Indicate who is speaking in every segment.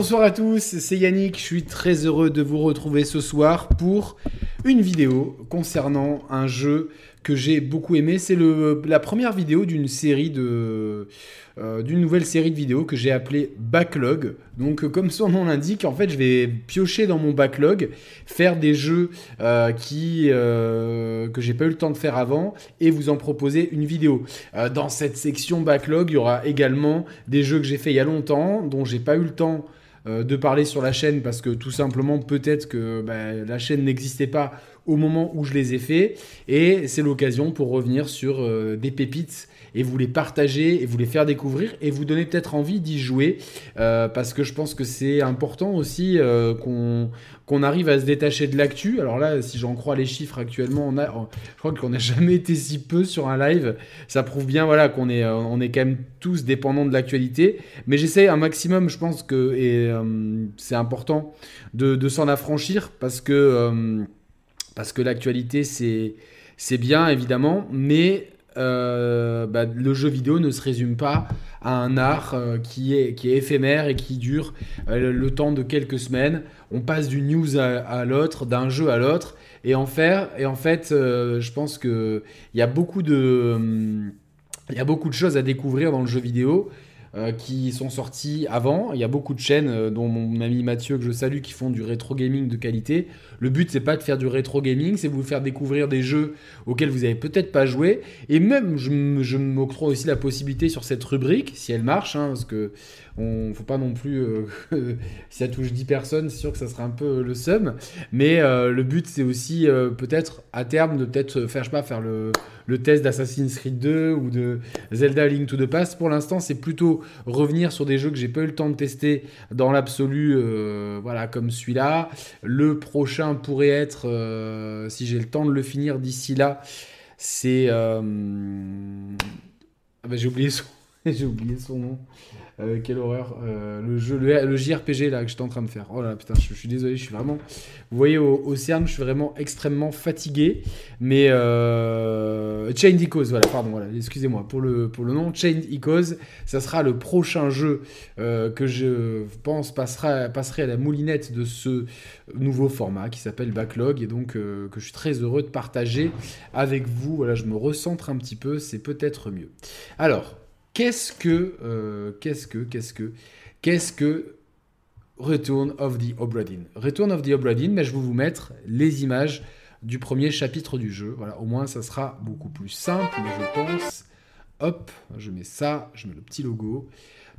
Speaker 1: Bonsoir à tous, c'est Yannick, je suis très heureux de vous retrouver ce soir pour une vidéo concernant un jeu que j'ai beaucoup aimé. C'est la première vidéo d'une série de... Euh, d'une nouvelle série de vidéos que j'ai appelée Backlog. Donc comme son nom l'indique, en fait je vais piocher dans mon backlog, faire des jeux euh, qui, euh, que j'ai pas eu le temps de faire avant et vous en proposer une vidéo. dans cette section backlog, il y aura également des jeux que j'ai fait il y a longtemps, dont j'ai pas eu le temps de parler sur la chaîne parce que tout simplement peut-être que bah, la chaîne n'existait pas au moment où je les ai faits. Et c'est l'occasion pour revenir sur des pépites et vous les partager et vous les faire découvrir et vous donner peut-être envie d'y jouer euh, parce que je pense que c'est important aussi euh, qu'on arrive à se détacher de l'actu. Alors là, si j'en crois les chiffres actuellement, on a, je crois qu'on n'a jamais été si peu sur un live. Ça prouve bien voilà, qu'on est, euh, on est quand même tous dépendants de l'actualité. Mais j'essaie un maximum, je pense que c'est important de, de s'en affranchir parce que, que l'actualité, c'est, c'est bien évidemment, mais euh, bah, le jeu vidéo ne se résume pas à un art euh, qui, est, qui est éphémère et qui dure euh, le, temps de quelques semaines. On passe d'une news à, l'autre, d'un jeu à l'autre. Et en, faire, et en fait, je pense qu'il y, a beaucoup de, y a beaucoup de choses à découvrir dans le jeu vidéo. Qui sont sorties avant. Il y a beaucoup de chaînes, dont mon ami Mathieu, que je salue, qui font du rétro gaming de qualité. Le but, c'est pas de faire du rétro gaming, c'est vous faire découvrir des jeux auxquels vous avez peut-être pas joué. Et même, je, m'octroie aussi la possibilité sur cette rubrique, si elle marche, hein, parce que on faut pas non plus, euh, si ça touche 10 personnes, c'est sûr que ça sera un peu le seum. Mais euh, le but, c'est aussi euh, peut-être à terme de peut-être faire, je sais pas, faire le, le test d'Assassin's Creed 2 ou de Zelda Link to the Past. Pour l'instant, c'est plutôt revenir sur des jeux que j'ai pas eu le temps de tester dans l'absolu, voilà, comme celui-là. Le prochain pourrait être, euh, si j'ai le temps de le finir d'ici là, c'est... Euh, ah bah, j'ai oublié j'ai oublié son nom. Euh, quelle horreur. Euh, le jeu, le, JRPG là que j'étais en train de faire. Oh là putain, je, suis désolé, je suis vraiment. Vous voyez au, CERN, je suis vraiment extrêmement fatigué. Mais euh, Chained Echoes, voilà, pardon, voilà, excusez-moi pour le, pour le nom. Chained Echoes, ça sera le prochain jeu euh, que je pense passera, passerait à la moulinette de ce nouveau format qui s'appelle Backlog et donc que je suis très heureux de partager avec vous. Voilà, je me recentre un petit peu, c'est peut-être mieux. Alors, Qu'est-ce que, euh, qu'est-ce que, Return of the Obra Return of the Obra mais je vais vous mettre les images du premier chapitre du jeu. Voilà, au moins ça sera beaucoup plus simple, je pense. Hop, je mets ça, je mets le petit logo.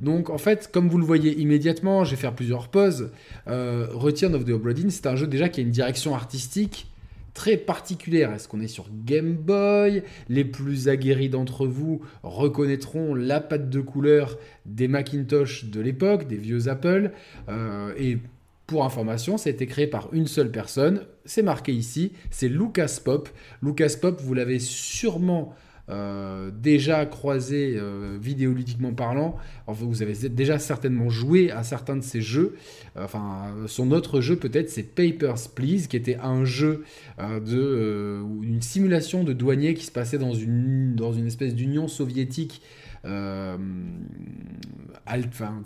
Speaker 1: Donc en fait, comme vous le voyez immédiatement, je vais faire plusieurs pauses. Euh, Return of the Obra c'est un jeu déjà qui a une direction artistique très particulière. Est-ce qu'on est sur Game Boy? Les plus aguerris d'entre vous reconnaîtront la patte de couleur des Macintosh de l'époque, des vieux Apple. Euh, et pour information, ça a été créé par une seule personne. C'est marqué ici, c'est Lucas Pop. Lucas Pop, vous l'avez sûrement euh, déjà croisé euh, vidéoludiquement parlant. vous avez déjà certainement joué à certains de ces jeux. Euh, enfin, son autre jeu peut-être, c'est Papers, Please, qui était un jeu de une simulation de douanier qui se passait dans une, dans une espèce d'union soviétique euh,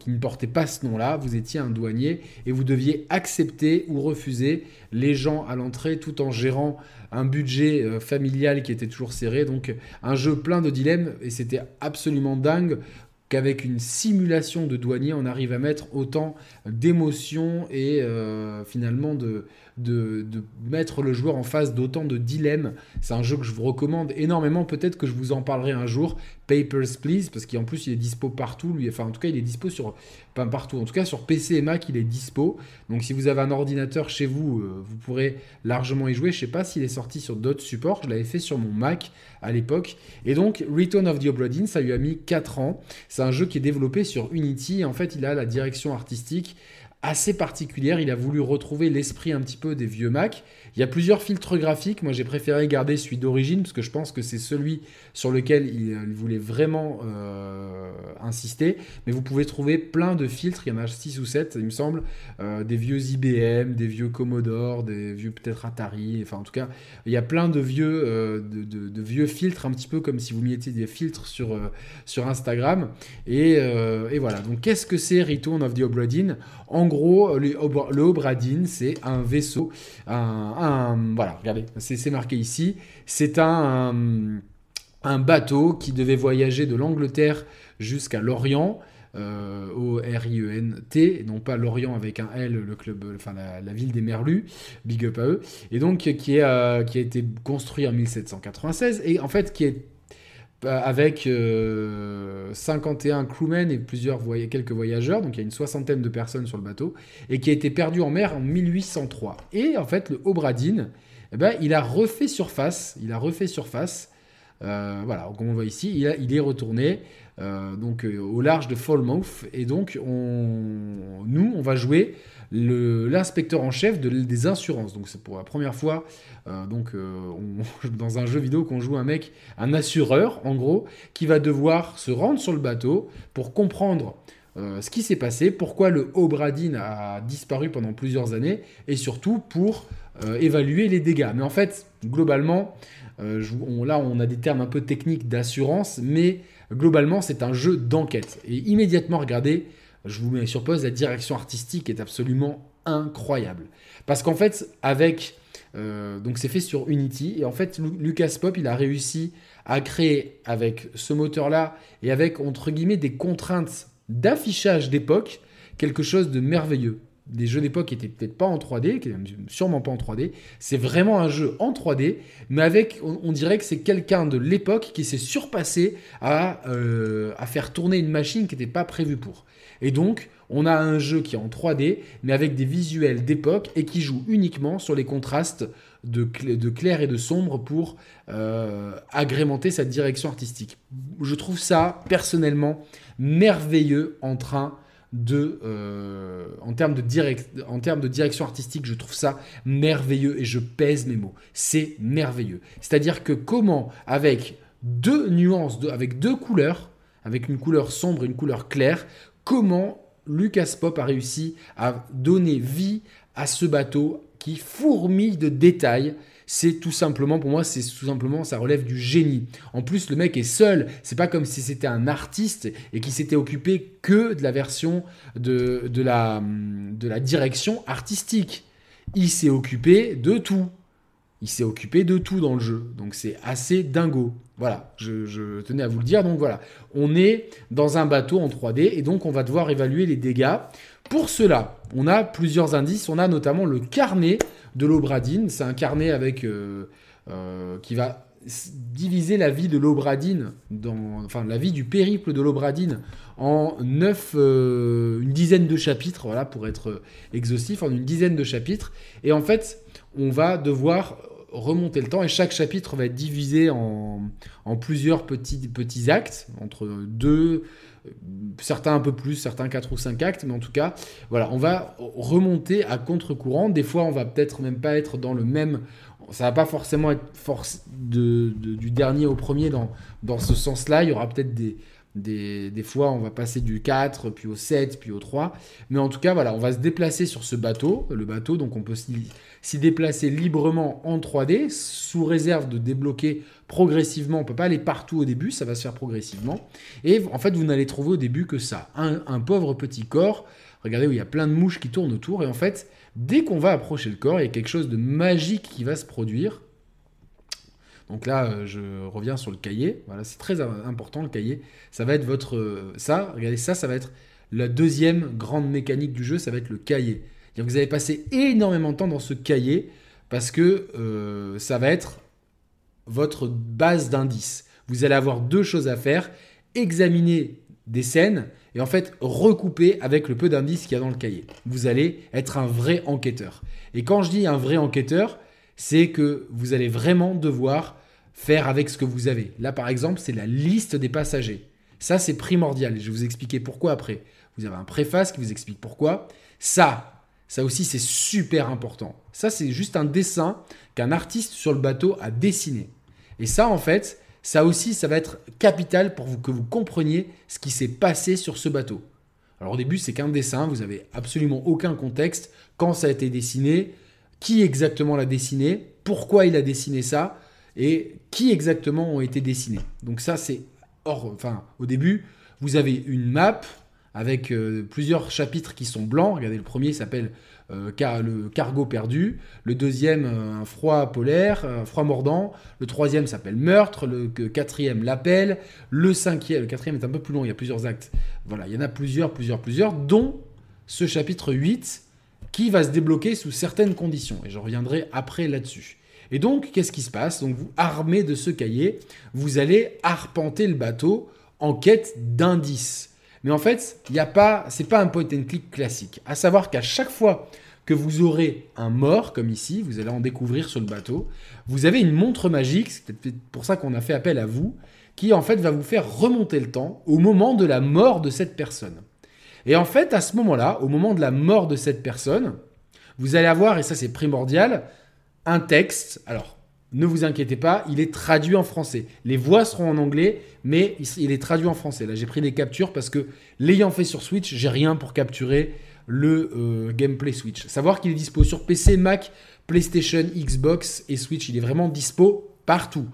Speaker 1: qui ne portait pas ce nom-là, vous étiez un douanier et vous deviez accepter ou refuser les gens à l'entrée tout en gérant un budget euh, familial qui était toujours serré. Donc un jeu plein de dilemmes et c'était absolument dingue qu'avec une simulation de douanier, on arrive à mettre autant d'émotions et euh, finalement de, de, mettre le joueur en face d'autant de dilemmes. C'est un jeu que je vous recommande énormément. Peut-être que je vous en parlerai un jour. Papers, Please, parce qu'en plus il est dispo partout. Lui, enfin, en tout cas, il est dispo sur. Pas partout. En tout cas, sur PC et Mac, il est dispo. Donc, si vous avez un ordinateur chez vous, euh, vous pourrez largement y jouer. Je sais pas s'il est sorti sur d'autres supports. Je l'avais fait sur mon Mac à l'époque. Et donc, Return of the Obra Dinn, ça lui a mis 4 ans. C'est un jeu qui est développé sur Unity. En fait, il a la direction artistique assez particulière. Il a voulu retrouver l'esprit un petit peu des vieux Mac. Il y a plusieurs filtres graphiques. Moi, j'ai préféré garder celui d'origine parce que je pense que c'est celui sur lequel il, voulait vraiment euh, insister. Mais vous pouvez trouver plein de filtres. Il y en a 6 ou 7, il me semble. Euh, des vieux IBM, des vieux Commodore, des vieux peut-être Atari. Enfin, en tout cas, il y a plein de vieux, euh, de, vieux filtres, un petit peu comme si vous mettiez des filtres sur, sur Instagram. Et, voilà. Donc, qu'est-ce que c'est Return of the Obra En gros, le, le Obra c'est un vaisseau, un voilà, regardez, c'est marqué ici. C'est un, bateau qui devait voyager de l'Angleterre jusqu'à l'Orient. Euh, au R-I-E-N-T, non pas l'Orient avec un L, le club, enfin la, ville des Merlus, big up à eux, et donc qui, est, euh, qui a été construit en 1796 et en fait qui est euh, avec 51 crewmen et plusieurs quelques voyageurs, donc il y a une soixantaine de personnes sur le bateau, et qui a été perdu en mer en 1803. Et en fait, le Obradine, eh ben, il a refait surface, il a refait surface, euh, voilà, comme on voit ici, il, est retourné euh, donc au large de Falmouth, et donc on, nous, on va jouer l'inspecteur en chef des assurances. Donc c'est pour la première fois euh, donc, euh, dans un jeu vidéo qu'on joue un mec, un assureur en gros, qui va devoir se rendre sur le bateau pour comprendre euh, ce qui s'est passé, pourquoi le Obradine a disparu pendant plusieurs années, et surtout pour évaluer les dégâts. Mais en fait, globalement, là on a des termes un peu techniques d'assurance, mais globalement c'est un jeu d'enquête. Et immédiatement, regardez, je vous mets sur pause, la direction artistique est absolument incroyable. Parce qu'en fait, avec. Euh, donc c'est fait sur Unity. Et en fait, Lucas Pop, il a réussi à créer avec ce moteur-là et avec, entre guillemets, des contraintes d'affichage d'époque, quelque chose de merveilleux. Des jeux d'époque qui étaient peut-être pas en 3D, qui sûrement pas en 3D. C'est vraiment un jeu en 3D, mais avec, on, dirait que c'est quelqu'un de l'époque qui s'est surpassé à, euh, faire tourner une machine qui n'était pas prévue pour. Et donc, on a un jeu qui est en 3D, mais avec des visuels d'époque et qui joue uniquement sur les contrastes de, clair et de sombre pour euh, agrémenter sa direction artistique. Je trouve ça personnellement merveilleux en train euh, en, termes de en termes de direction artistique, je trouve ça merveilleux et je pèse mes mots. C'est merveilleux. C'est-à-dire que comment, avec deux nuances, avec deux couleurs, avec une couleur sombre et une couleur claire, comment Lucas Pop a réussi à donner vie à ce bateau qui fourmille de détails. C'est tout simplement, pour moi, c'est tout simplement, ça relève du génie. En plus, le mec est seul. C'est pas comme si c'était un artiste et qui s'était occupé que de la version de, de, la, de la direction artistique. Il s'est occupé de tout il s'est occupé de tout dans le jeu. Donc c'est assez dingo. Voilà, je, tenais à vous le dire. Donc voilà, on est dans un bateau en 3D et donc on va devoir évaluer les dégâts. Pour cela, on a plusieurs indices. On a notamment le carnet de l'Obradine. C'est un avec euh, euh, qui va diviser la vie de l'Obradine, enfin la vie du périple de l'Obradine en neuf, euh, une dizaine de chapitres, voilà, pour être exhaustif, en une dizaine de chapitres. Et en fait, on va devoir remonter le temps et chaque chapitre va être divisé en, plusieurs petits actes, entre deux, certains un peu plus, certains quatre ou cinq actes, mais en tout cas, voilà, on va remonter à contre-courant. Des fois, on va peut-être même pas être dans le même. Ça va pas forcément être force du dernier au premier dans, dans ce sens-là. Il y aura peut-être des, des, fois, on va passer du 4, puis au 7, puis au 3. Mais en tout cas, voilà, on va se déplacer sur ce bateau. Le bateau, donc on peut s'y déplacer librement en 3D, sous réserve de débloquer progressivement. On peut pas aller partout au début, ça va se faire progressivement. Et en fait, vous n'allez trouver au début que ça. Un, un, pauvre petit corps. Regardez où il y a plein de mouches qui tournent autour. Et en fait, dès qu'on va approcher le corps, il y a quelque chose de magique qui va se produire. Donc là, euh, je reviens sur le cahier. Voilà, c'est très important le cahier. Ça va être votre. Euh, ça, regardez, ça, ça va être la deuxième grande mécanique du jeu, ça va être le cahier. Vous allez passer énormément de temps dans ce cahier parce que euh, ça va être votre base d'indices. Vous allez avoir deux choses à faire examiner des scènes et en fait recouper avec le peu d'indices qu'il y a dans le cahier. Vous allez être un vrai enquêteur. Et quand je dis un vrai enquêteur, c'est que vous allez vraiment devoir faire avec ce que vous avez. Là, par exemple, c'est la liste des passagers. Ça, c'est primordial. Je vais vous expliquer pourquoi après. vous avez un préface qui vous explique pourquoi. Ça, ça aussi c'est super important. Ça c'est juste un dessin qu'un artiste sur le bateau a dessiné. Et ça en fait, ça aussi ça va être capital pour que vous compreniez ce qui s'est passé sur ce bateau. Alors au début c'est qu'un dessin, vous avez absolument aucun contexte, quand ça a été dessiné, qui exactement l'a dessiné, pourquoi il a dessiné ça et qui exactement ont été dessinés. Donc ça c'est enfin au début vous avez une map avec euh, plusieurs chapitres qui sont blancs. Regardez, le premier s'appelle euh, le cargo perdu, le deuxième euh, un froid polaire, un froid mordant, le troisième s'appelle meurtre, le quatrième l'appel, le cinquième, le quatrième est un peu plus long, il y a plusieurs actes. Voilà, il y en a plusieurs, plusieurs, plusieurs, dont ce chapitre 8 qui va se débloquer sous certaines conditions. Et je reviendrai après là-dessus. Et donc, qu'est-ce qui se passe? Donc, vous, armez de ce cahier, vous allez arpenter le bateau en quête d'indices. Mais en fait, il n'y a pas, c'est pas un point and click classique. À savoir qu'à chaque fois que vous aurez un mort, comme ici, vous allez en découvrir sur le bateau, vous avez une montre magique, c'est peut-être pour ça qu'on a fait appel à vous, qui en fait va vous faire remonter le temps au moment de la mort de cette personne. Et en fait, à ce moment-là, au moment de la mort de cette personne, vous allez avoir, et ça c'est primordial, un texte. Alors, ne vous inquiétez pas, il est traduit en français. Les voix seront en anglais, mais il est traduit en français. Là, j'ai pris des captures parce que l'ayant fait sur Switch, j'ai rien pour capturer le euh, gameplay Switch. Savoir qu'il est dispo sur PC, Mac, PlayStation, Xbox et Switch. Il est vraiment dispo partout.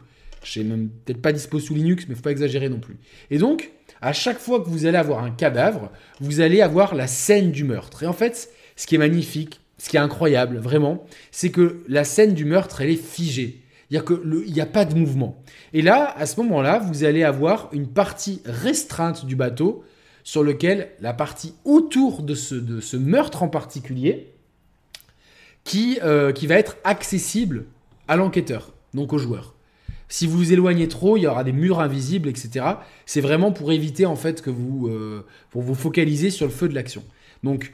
Speaker 1: Je sais même peut-être pas dispo sous Linux, mais faut pas exagérer non plus. Et donc, à chaque fois que vous allez avoir un cadavre, vous allez avoir la scène du meurtre. Et en fait, ce qui est magnifique, ce qui est incroyable, vraiment, c'est que la scène du meurtre, elle est figée. Il n'y a, pas de mouvement. Et là, à ce moment-là, vous allez avoir une partie restreinte du bateau sur lequel la partie autour de ce, de ce meurtre en particulier, qui, euh, qui va être accessible à l'enquêteur, donc au joueur. Si vous vous éloignez trop, il y aura des murs invisibles, etc. C'est vraiment pour éviter en fait que vous, euh, pour vous focaliser sur le feu de l'action. Donc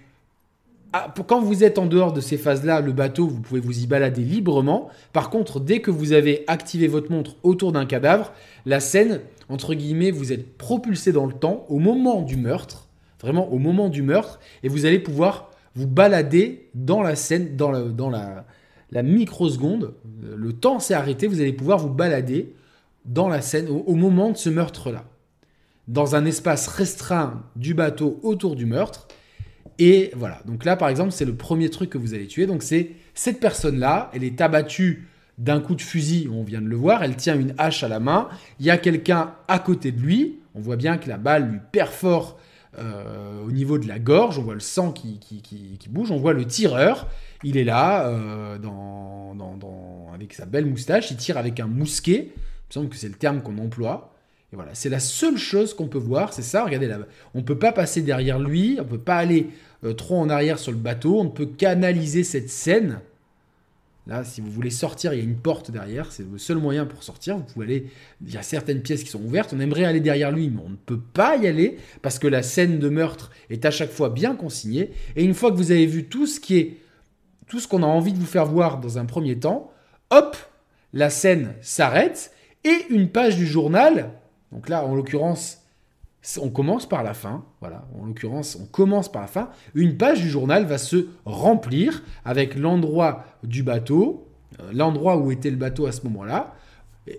Speaker 1: ah, quand vous êtes en dehors de ces phases-là, le bateau, vous pouvez vous y balader librement. Par contre, dès que vous avez activé votre montre autour d'un cadavre, la scène, entre guillemets, vous êtes propulsé dans le temps au moment du meurtre, vraiment au moment du meurtre, et vous allez pouvoir vous balader dans la scène, dans la, dans la, microseconde. Le temps s'est arrêté, vous allez pouvoir vous balader dans la scène au moment de ce meurtre-là. Dans un espace restreint du bateau autour du meurtre et voilà, donc là par exemple, c'est le premier truc que vous allez tuer. Donc c'est cette personne-là, elle est abattue d'un coup de fusil, on vient de le voir, elle tient une hache à la main, il y a quelqu'un à côté de lui, on voit bien que la balle lui perfore euh, au niveau de la gorge, on voit le sang qui, bouge, on voit le tireur, il est là, euh, dans, avec sa belle moustache, il tire avec un mousquet, il me semble que c'est le terme qu'on emploie, et voilà, c'est la seule chose qu'on peut voir, c'est ça, regardez là, on ne peut pas passer derrière lui, on ne peut pas aller euh, trop en arrière sur le bateau. On ne peut qu'analyser cette scène. Là, si vous voulez sortir, il y a une porte derrière. C'est le seul moyen pour sortir. Vous pouvez aller. Il y a certaines pièces qui sont ouvertes. On aimerait aller derrière lui, mais on ne peut pas y aller parce que la scène de meurtre est à chaque fois bien consignée. Et une fois que vous avez vu tout ce qui est, tout ce qu'on a envie de vous faire voir dans un premier temps, hop, la scène s'arrête et une page du journal. Donc là, en l'occurrence, on commence par la fin, voilà, en l'occurrence, on commence par la fin. Une page du journal va se remplir avec l'endroit du bateau, euh, l'endroit où était le bateau à ce moment-là,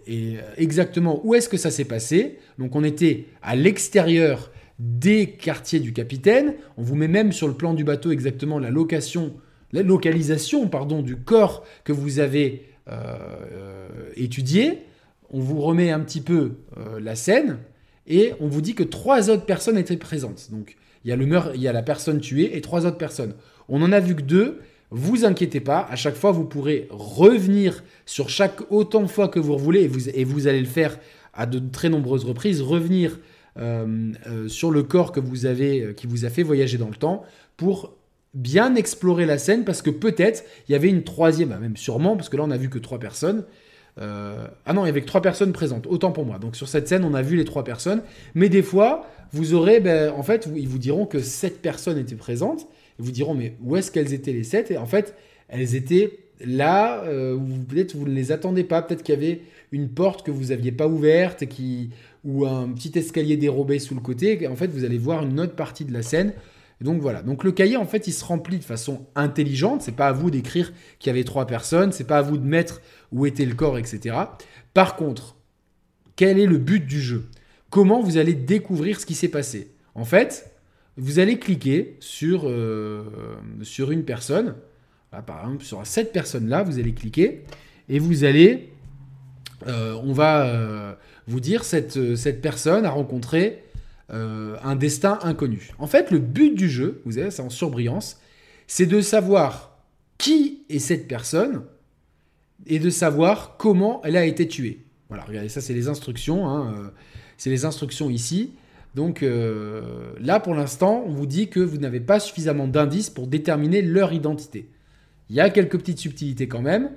Speaker 1: et euh, exactement où est-ce que ça s'est passé. Donc on était à l'extérieur des quartiers du capitaine. On vous met même sur le plan du bateau exactement la location, la localisation, pardon, du corps que vous avez euh, étudié. On vous remet un petit peu la scène et on vous dit que trois autres personnes étaient présentes. Donc il y a le il y a la personne tuée et trois autres personnes. On en a vu que deux. Vous inquiétez pas, à chaque fois vous pourrez revenir sur chaque autant de fois que vous voulez et vous, et vous allez le faire à de très nombreuses reprises, revenir euh, euh, sur le corps que vous avez, euh, qui vous a fait voyager dans le temps pour bien explorer la scène parce que peut-être il y avait une troisième, bah, même sûrement parce que là on a vu que trois personnes. Euh, ah non, il y avait que trois personnes présentes, autant pour moi. Donc sur cette scène, on a vu les trois personnes. Mais des fois, vous aurez, ben, en fait, ils vous diront que sept personnes étaient présentes. Ils vous diront, mais où est-ce qu'elles étaient les sept? Et en fait, elles étaient là, euh, peut-être vous ne les attendez pas, peut-être qu'il y avait une porte que vous n'aviez pas ouverte qui, ou un petit escalier dérobé sous le côté. En fait, vous allez voir une autre partie de la scène. Donc voilà. Donc le cahier, en fait, il se remplit de façon intelligente. C'est pas à vous d'écrire qu'il y avait trois personnes. C'est pas à vous de mettre où était le corps, etc. Par contre, quel est le but du jeu? Comment vous allez découvrir ce qui s'est passé? En fait, vous allez cliquer sur, euh, une personne. par exemple, sur cette personne-là, vous allez cliquer et vous allez. Euh, on va euh, vous dire cette, cette personne a rencontré un destin inconnu. En fait, le but du jeu, vous avez c'est en surbrillance, c'est de savoir qui est cette personne et de savoir comment elle a été tuée. Voilà, regardez, ça c'est les instructions. Hein, c'est les instructions ici. Donc euh, là, pour l'instant, on vous dit que vous n'avez pas suffisamment d'indices pour déterminer leur identité. Il y a quelques petites subtilités quand même.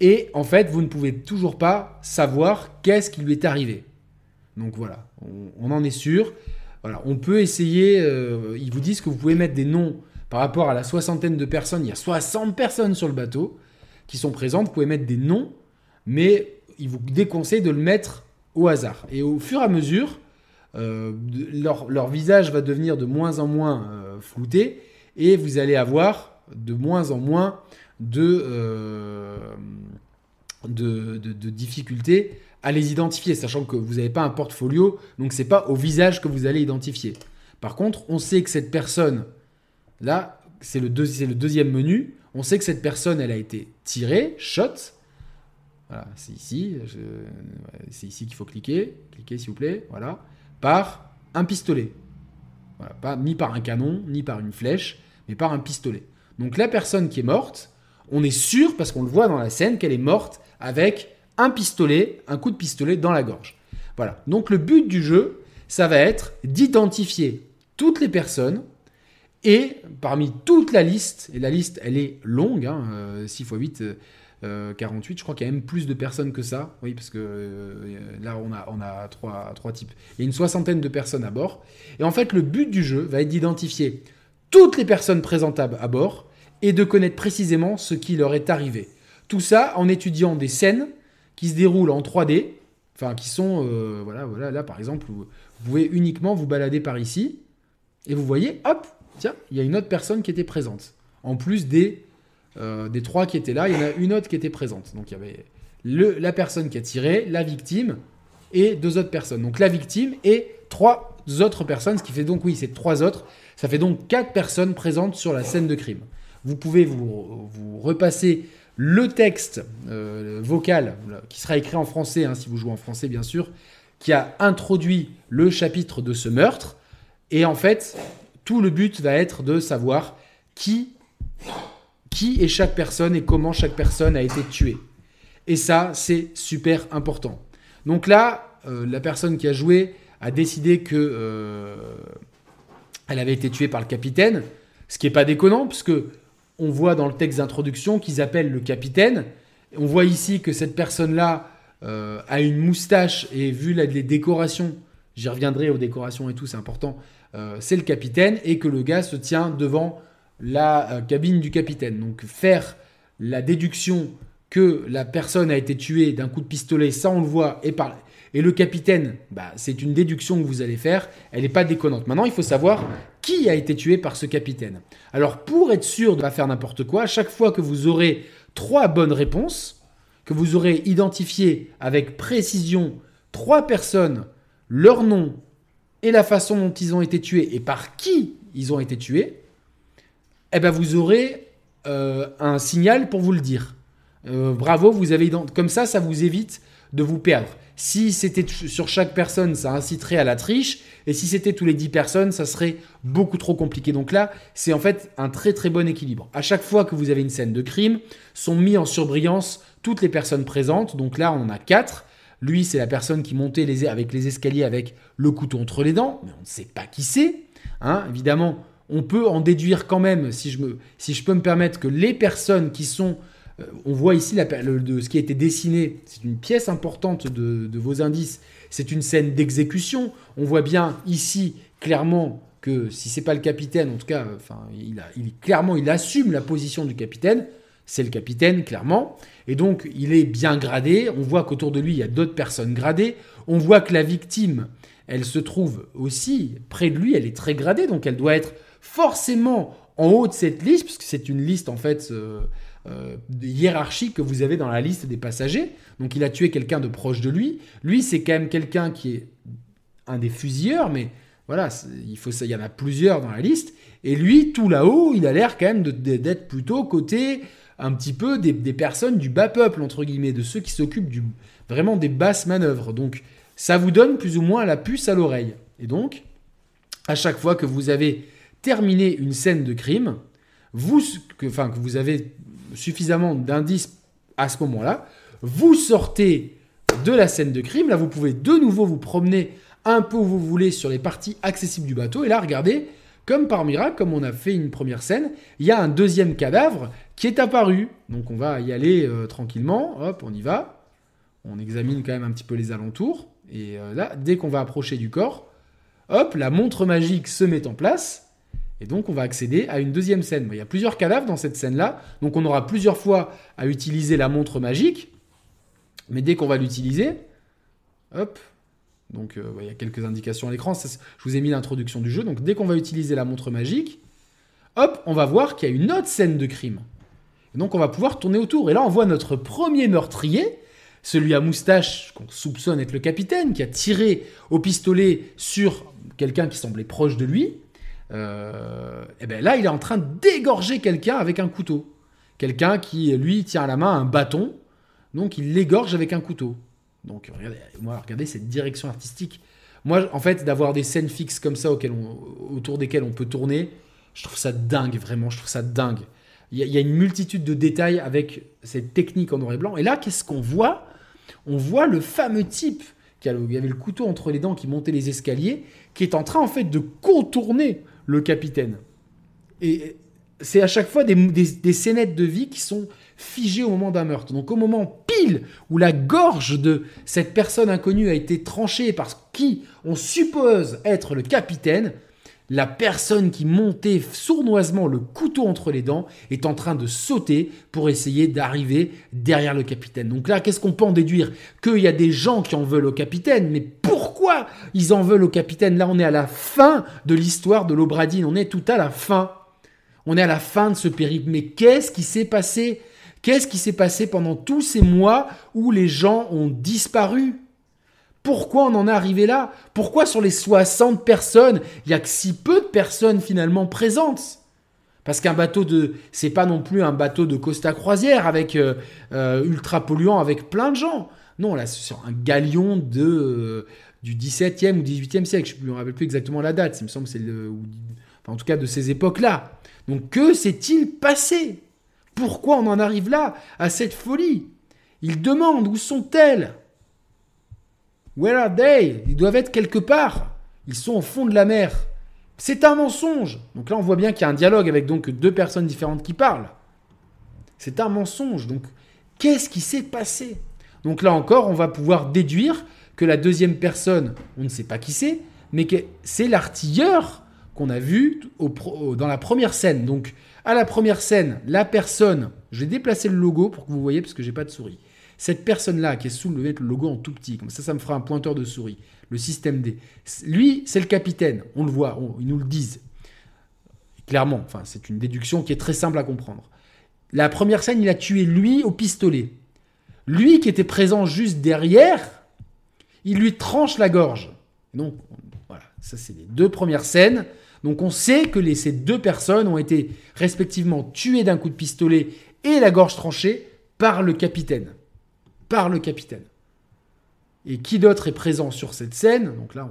Speaker 1: Et en fait, vous ne pouvez toujours pas savoir qu'est-ce qui lui est arrivé. Donc voilà, on, en est sûr. Voilà, on peut essayer, euh, ils vous disent que vous pouvez mettre des noms par rapport à la soixantaine de personnes. Il y a 60 personnes sur le bateau qui sont présentes. Vous pouvez mettre des noms, mais ils vous déconseillent de le mettre au hasard. Et au fur et à mesure, euh, leur, visage va devenir de moins en moins euh, flouté et vous allez avoir de moins en moins de, de, difficultés à les identifier, sachant que vous n'avez pas un portfolio, donc c'est pas au visage que vous allez identifier. Par contre, on sait que cette personne, là, c'est le, deuxième menu, on sait que cette personne, elle a été tirée, shot, c'est ici. C'est ici qu'il faut cliquer. Cliquez s'il vous plaît. Voilà. Par un pistolet. Pas ni par un canon, ni par une flèche, mais par un pistolet. Donc la personne qui est morte, on est sûr, parce qu'on le voit dans la scène, qu'elle est morte avec un pistolet, un coup de pistolet dans la gorge. Voilà. Donc le but du jeu, ça va être d'identifier toutes les personnes et parmi toute la liste, et la liste elle est longue, hein, 6 x 8, 48, je crois qu'il y a même plus de personnes que ça. Oui, parce que euh, là, on a, on a trois, trois types. Il y a une soixantaine de personnes à bord. Et en fait, le but du jeu va être d'identifier toutes les personnes présentables à bord et de connaître précisément ce qui leur est arrivé. Tout ça en étudiant des scènes qui se déroulent en 3D, enfin qui sont, euh, voilà, voilà, là par exemple, vous, pouvez uniquement vous balader par ici et vous voyez, hop, tiens, il y a une autre personne qui était présente, en plus des euh, des trois qui étaient là, il y en a une autre qui était présente. Donc il y avait le, la personne qui a tiré, la victime et deux autres personnes. Donc la victime et trois autres personnes, ce qui fait donc, oui, c'est trois autres. Ça fait donc quatre personnes présentes sur la scène de crime. Vous pouvez vous, repasser le texte euh, vocal qui sera écrit en français, hein, si vous jouez en français bien sûr, qui a introduit le chapitre de ce meurtre. Et en fait, tout le but va être de savoir qui qui est chaque personne et comment chaque personne a été tuée. Et ça, c'est super important. Donc là, euh, la personne qui a joué a décidé que euh, elle avait été tuée par le capitaine, ce qui n'est pas déconnant, puisque on voit dans le texte d'introduction qu'ils appellent le capitaine. On voit ici que cette personne-là euh, a une moustache et vu les décorations, j'y reviendrai aux décorations et tout, c'est important, c'est le capitaine et que le gars se tient devant la euh, cabine du capitaine. Donc faire la déduction que la personne a été tuée d'un coup de pistolet, ça on le voit, et, par... et le capitaine, bah, c'est une déduction que vous allez faire, elle n'est pas déconnante. Maintenant, il faut savoir qui a été tué par ce capitaine. Alors pour être sûr de ne pas faire n'importe quoi, chaque fois que vous aurez trois bonnes réponses, que vous aurez identifié avec précision trois personnes, leur nom et la façon dont ils ont été tués et par qui ils ont été tués, eh ben vous aurez euh, un signal pour vous le dire. Euh, bravo, vous avez comme ça, ça vous évite de vous perdre. Si c'était sur chaque personne, ça inciterait à la triche. Et si c'était tous les 10 personnes, ça serait beaucoup trop compliqué. Donc là, c'est en fait un très très bon équilibre. À chaque fois que vous avez une scène de crime, sont mis en surbrillance toutes les personnes présentes. Donc là, on en a 4. Lui, c'est la personne qui montait les, avec les escaliers avec le couteau entre les dents, mais on ne sait pas qui c'est. Hein. Évidemment, on peut en déduire quand même, si je, me, si je peux me permettre, que les personnes qui sont... Euh, on voit ici la, de ce qui a été dessiné, c'est une pièce importante de, vos indices, c'est une scène d'exécution. On voit bien ici clairement que si c'est pas le capitaine, en tout cas, enfin, il, a, il, clairement, il assume la position du capitaine. c'est le capitaine, clairement. Et donc, il est bien gradé. On voit qu'autour de lui, il y a d'autres personnes gradées. On voit que la victime, elle se trouve aussi près de lui. Elle est très gradée, donc elle doit être forcément en haut de cette liste, puisque c'est une liste, en fait, euh, euh, hiérarchique que vous avez dans la liste des passagers. Donc, il a tué quelqu'un de proche de lui. Lui, c'est quand même quelqu'un qui est un des fusilleurs, mais voilà, il, faut, il y en a plusieurs dans la liste. Et lui, tout là-haut, il a l'air quand même d'être plutôt côté un petit peu des, personnes du bas peuple, entre guillemets, de ceux qui s'occupent vraiment des basses manœuvres. Donc, ça vous donne plus ou moins la puce à l'oreille. Et donc, à chaque fois que vous avez terminé une scène de crime, vous, enfin, que vous avez suffisamment d'indices à ce moment-là, vous sortez de la scène de crime. Là, vous pouvez de nouveau vous promener un peu où vous voulez sur les parties accessibles du bateau. Et là, regardez, comme par miracle, comme on a fait une première scène, il y a un deuxième cadavre qui est apparu. Donc on va y aller euh, tranquillement. Hop, on y va. On examine quand même un petit peu les alentours. Et euh, là, dès qu'on va approcher du corps, hop, la montre magique se met en place. Et donc on va accéder à une deuxième scène. Il y a plusieurs cadavres dans cette scène-là. Donc on aura plusieurs fois à utiliser la montre magique. Mais dès qu'on va l'utiliser, hop, donc euh, il y a quelques indications à l'écran. Je vous ai mis l'introduction du jeu. Donc dès qu'on va utiliser la montre magique, hop, on va voir qu'il y a une autre scène de crime. Et donc on va pouvoir tourner autour. Et là on voit notre premier meurtrier, celui à moustache qu'on soupçonne être le capitaine, qui a tiré au pistolet sur quelqu'un qui semblait proche de lui. Euh, et bien là il est en train d'égorger quelqu'un avec un couteau. Quelqu'un qui lui tient à la main un bâton. Donc il l'égorge avec un couteau. Donc regardez, moi, regardez cette direction artistique. Moi, en fait, d'avoir des scènes fixes comme ça autour desquelles on peut tourner, je trouve ça dingue, vraiment, je trouve ça dingue. Il y, a, une multitude de détails avec cette technique en noir et blanc. Et là, qu'est-ce qu'on voit? On voit le fameux type qui avait le couteau entre les dents, qui montait les escaliers, qui est en train, en fait, de contourner le capitaine. Et c'est à chaque fois des, des scénettes de vie qui sont figé au moment d'un meurtre. Donc au moment pile où la gorge de cette personne inconnue a été tranchée par qui on suppose être le capitaine, la personne qui montait sournoisement le couteau entre les dents est en train de sauter pour essayer d'arriver derrière le capitaine. Donc là, qu'est-ce qu'on peut en déduire? Qu'il y a des gens qui en veulent au capitaine, mais pourquoi ils en veulent au capitaine? Là, on est à la fin de l'histoire de l'Obradine, on est tout à la fin. On est à la fin de ce périple. Mais qu'est-ce qui s'est passé? Qu'est-ce qui s'est passé pendant tous ces mois où les gens ont disparu? Pourquoi on en est arrivé là? Pourquoi sur les 60 personnes, il y a que si peu de personnes finalement présentes? Parce qu'un bateau de, c'est pas non plus un bateau de Costa Croisière avec euh, euh, ultra polluant avec plein de gens. Non, là c'est sur un galion de euh, du 17e ou 18e siècle. Je ne me rappelle plus exactement la date. Il me semble c'est en tout cas de ces époques-là. Donc que s'est-il passé? Pourquoi on en arrive là, à cette folie? Ils demandent où sont-elles? Where are they? Ils doivent être quelque part. Ils sont au fond de la mer. C'est un mensonge. Donc là, on voit bien qu'il y a un dialogue avec donc deux personnes différentes qui parlent. C'est un mensonge. Donc, qu'est-ce qui s'est passé? Donc là encore, on va pouvoir déduire que la deuxième personne, on ne sait pas qui c'est, mais que c'est l'artilleur qu'on a vu dans la première scène. Donc, à la première scène, la personne, je vais déplacer le logo pour que vous voyez parce que j'ai pas de souris. Cette personne-là qui est sous le, logo en tout petit, comme ça, ça me fera un pointeur de souris. Le système D. Lui, c'est le capitaine. On le voit, ils nous le disent. Clairement, enfin, c'est une déduction qui est très simple à comprendre. La première scène, il a tué lui au pistolet. Lui qui était présent juste derrière, il lui tranche la gorge. Donc, voilà, ça c'est les deux premières scènes. Donc on sait que ces deux personnes ont été respectivement tuées d'un coup de pistolet et la gorge tranchée par le capitaine. Par le capitaine. Et qui d'autre est présent sur cette scène? Donc là,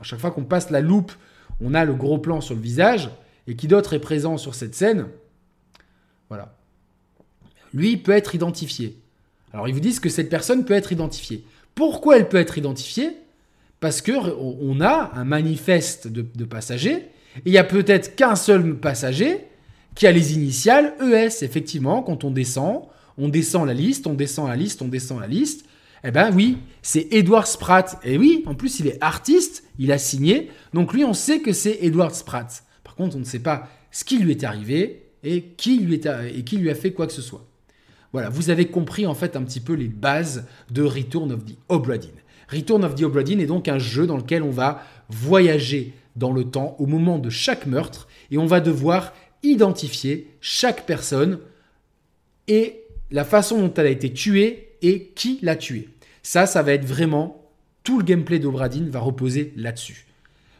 Speaker 1: à chaque fois qu'on passe la loupe, on a le gros plan sur le visage. Et qui d'autre est présent sur cette scène? Voilà. Lui peut être identifié. Alors ils vous disent que cette personne peut être identifiée. Pourquoi elle peut être identifiée? Parce qu'on a un manifeste de, passagers, et il y a peut-être qu'un seul passager qui a les initiales ES. Effectivement, quand on descend, on descend la liste, on descend la liste, on descend la liste. Eh ben oui, c'est Edward Spratt. Et oui, en plus, il est artiste, il a signé. Donc lui, on sait que c'est Edward Spratt. Par contre, on ne sait pas ce qui lui est arrivé, et qui lui, et qui lui a fait quoi que ce soit. Voilà, vous avez compris en fait un petit peu les bases de Return of the Obra Return of the Obra est donc un jeu dans lequel on va voyager dans le temps au moment de chaque meurtre et on va devoir identifier chaque personne et la façon dont elle a été tuée et qui l'a tuée. Ça, ça va être vraiment tout le gameplay d'Obradine va reposer là-dessus.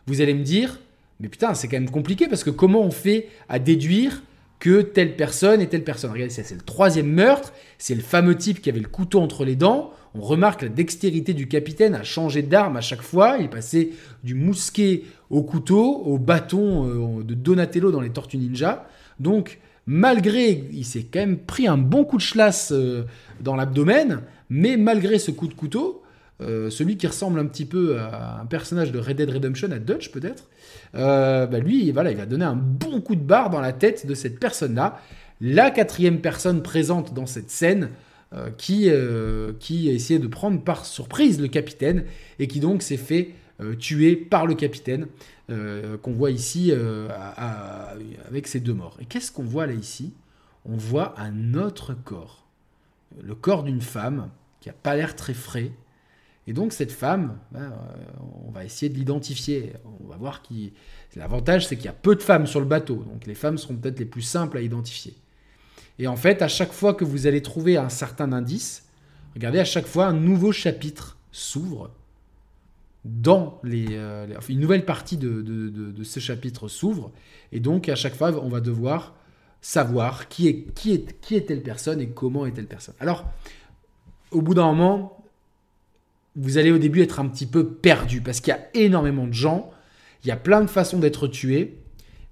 Speaker 1: Vous allez me dire, mais putain, c'est quand même compliqué parce que comment on fait à déduire que telle personne et telle personne? Regardez, c'est le troisième meurtre, c'est le fameux type qui avait le couteau entre les dents. On remarque la dextérité du capitaine à changer d'arme à chaque fois. Il passé du mousquet au couteau, au bâton euh, de Donatello dans les Tortues Ninja. Donc, malgré, il s'est quand même pris un bon coup de chlasse euh, dans l'abdomen, mais malgré ce coup de couteau, euh, celui qui ressemble un petit peu à un personnage de Red Dead Redemption, à Dutch peut-être, bah lui, voilà, il va donner un bon coup de barre dans la tête de cette personne-là. La quatrième personne présente dans cette scène, euh, qui, euh, qui a essayé de prendre par surprise le capitaine et qui donc s'est fait euh, tuer par le capitaine qu'on voit ici avec ses deux morts. Et qu'est-ce qu'on voit là ici? On voit un autre corps, le corps d'une femme qui n'a pas l'air très frais. Et donc cette femme, ben, on va essayer de l'identifier. On va voir qui. L'avantage, c'est qu'il y a peu de femmes sur le bateau, donc les femmes seront peut-être les plus simples à identifier. Et en fait, à chaque fois que vous allez trouver un certain indice, regardez, à chaque fois, un nouveau chapitre s'ouvre dans les, euh, une nouvelle partie de, ce chapitre s'ouvre et donc à chaque fois on va devoir savoir qui est qui est qui est telle personne et comment est telle personne. Alors au bout d'un moment vous allez au début être un petit peu perdu parce qu'il y a énormément de gens, il y a plein de façons d'être tué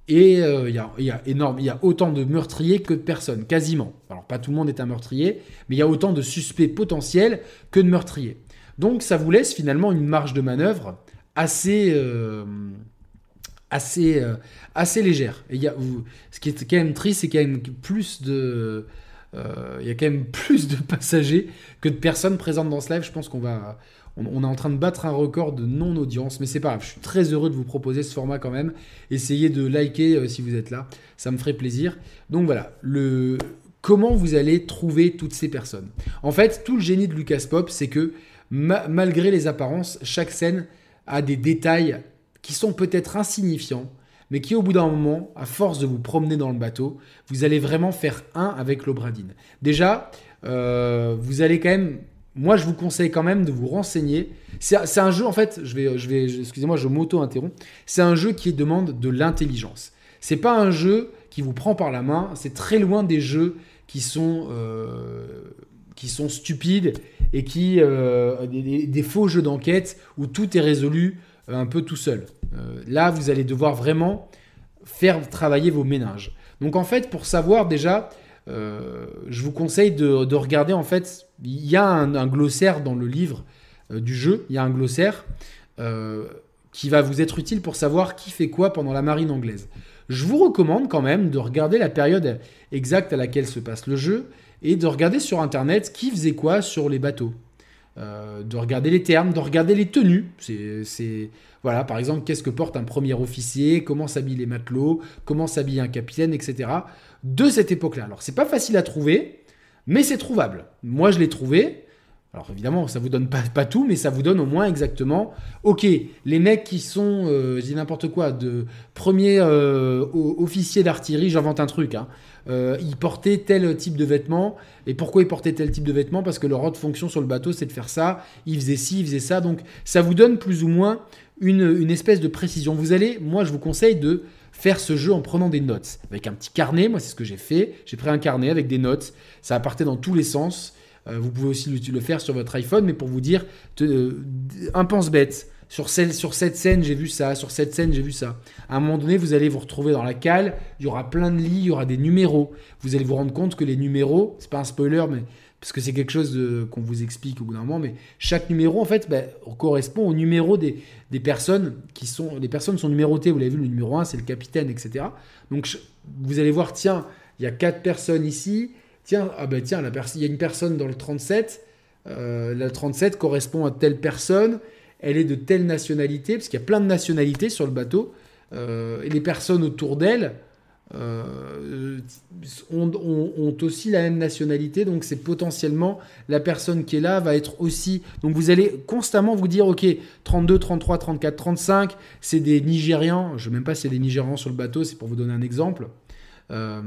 Speaker 1: et euh, il y, a, énorme, il y a autant de meurtriers que de personnes, quasiment. Alors pas tout le monde est un meurtrier, mais il y a autant de suspects potentiels que de meurtriers. Donc ça vous laisse finalement une marge de manœuvre assez, euh, assez, euh, assez légère. Et ce qui est quand même triste, c'est qu'il y a plus de, il y a quand même plus de passagers que de personnes présentes dans ce live. Je pense qu'on va, on, est en train de battre un record de non-audience, mais c'est pas grave. Je suis très heureux de vous proposer ce format quand même. Essayez de liker euh, si vous êtes là, ça me ferait plaisir. Donc voilà, le comment vous allez trouver toutes ces personnes? En fait, tout le génie de Lucas Pop, c'est que malgré les apparences, chaque scène a des détails qui sont peut-être insignifiants, mais qui au bout d'un moment, à force de vous promener dans le bateau, vous allez vraiment faire un avec l'Obradine. Déjà, euh, vous allez quand même moi, je vous conseille quand même de vous renseigner. C'est un jeu, en fait, je vais, je vais, excusez-moi, je m'auto-interromps. C'est un jeu qui demande de l'intelligence. C'est pas un jeu qui vous prend par la main. C'est très loin des jeux qui sont, euh, qui sont stupides et qui, euh, des, faux jeux d'enquête où tout est résolu euh, un peu tout seul. là, vous allez devoir vraiment faire travailler vos ménages. Donc, en fait, pour savoir déjà euh, je vous conseille de, regarder, en fait, il y a un, glossaire dans le livre euh, du jeu, il y a un glossaire euh, qui va vous être utile pour savoir qui fait quoi pendant la marine anglaise. Je vous recommande quand même de regarder la période exacte à laquelle se passe le jeu et de regarder sur Internet qui faisait quoi sur les bateaux. de regarder les termes, de regarder les tenues. C'est, voilà, par exemple, qu'est-ce que porte un premier officier, comment s'habillent les matelots, comment s'habille un capitaine, etc de cette époque-là. Alors, c'est pas facile à trouver, mais c'est trouvable. Moi, je l'ai trouvé. Alors évidemment, ça vous donne pas, tout, mais ça vous donne au moins exactement. Ok, les mecs qui sont, euh, je dis n'importe quoi, de premier euh, officier d'artillerie, j'invente un truc. Hein, euh, ils portaient tel type de vêtements. Et pourquoi ils portaient tel type de vêtements? Parce que leur autre fonction sur le bateau, c'est de faire ça. Ils faisaient ci, ils faisaient ça. Donc ça vous donne plus ou moins une, une espèce de précision. Vous allez, moi, je vous conseille de faire ce jeu en prenant des notes. Avec un petit carnet, moi c'est ce que j'ai fait. J'ai pris un carnet avec des notes. Ça parté dans tous les sens. Euh, vous pouvez aussi le, faire sur votre iPhone, mais pour vous dire, euh, un pense-bête. Sur, sur cette scène, j'ai vu ça. Sur cette scène, j'ai vu ça. À un moment donné, vous allez vous retrouver dans la cale. Il y aura plein de lits, il y aura des numéros. Vous allez vous rendre compte que les numéros, c'est pas un spoiler, mais parce que c'est quelque chose qu'on vous explique au bout d'un moment, mais chaque numéro, en fait, bah, correspond au numéro des, des, personnes qui sont... Les personnes sont numérotées, vous l'avez vu, le numéro 1, c'est le capitaine, etc. Donc, vous allez voir, tiens, il y a quatre personnes ici, tiens, ah ben tiens, il y a une personne dans le 37, euh, la 37 correspond à telle personne, elle est de telle nationalité, parce qu'il y a plein de nationalités sur le bateau, euh, et les personnes autour d'elle, euh, ont, aussi la même nationalité, donc c'est potentiellement la personne qui est là va être aussi. Donc vous allez constamment vous dire, ok, 32, 33, 34, 35, c'est des Nigérians. Je ne sais même pas s'il y a des Nigérians sur le bateau, c'est pour vous donner un exemple. Euh,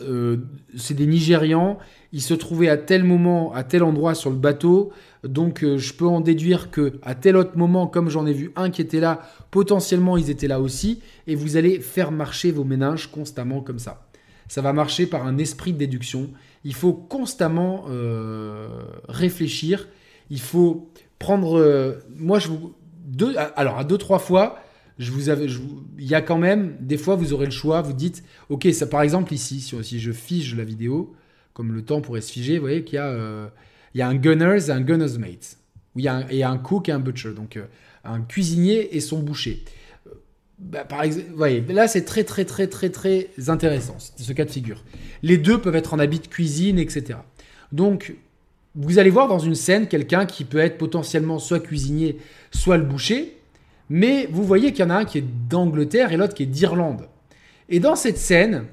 Speaker 1: euh, c'est des Nigérians, ils se trouvaient à tel moment, à tel endroit sur le bateau, donc euh, je peux en déduire que à tel autre moment, comme j'en ai vu un qui était là, potentiellement ils étaient là aussi, et vous allez faire marcher vos méninges constamment comme ça. Ça va marcher par un esprit de déduction. Il faut constamment euh, réfléchir. Il faut prendre. moi, je vous deux, alors à deux trois fois, il y a quand même, des fois, vous aurez le choix. Vous dites, ok, ça, par exemple ici, si, je fige la vidéo, comme le temps pourrait se figer, vous voyez qu'il y a, euh, il y a un gunners et un gunner's mate, où il y a un, et un cook et un butcher, donc euh, un cuisinier et son boucher. Euh, bah, voyez, là c'est très très très très très intéressant ce cas de figure. Les deux peuvent être en habit de cuisine, etc. Donc vous allez voir dans une scène quelqu'un qui peut être potentiellement soit cuisinier, soit le boucher mais vous voyez qu'il y en a un qui est d'Angleterre et l'autre qui est d'Irlande. Et dans cette scène,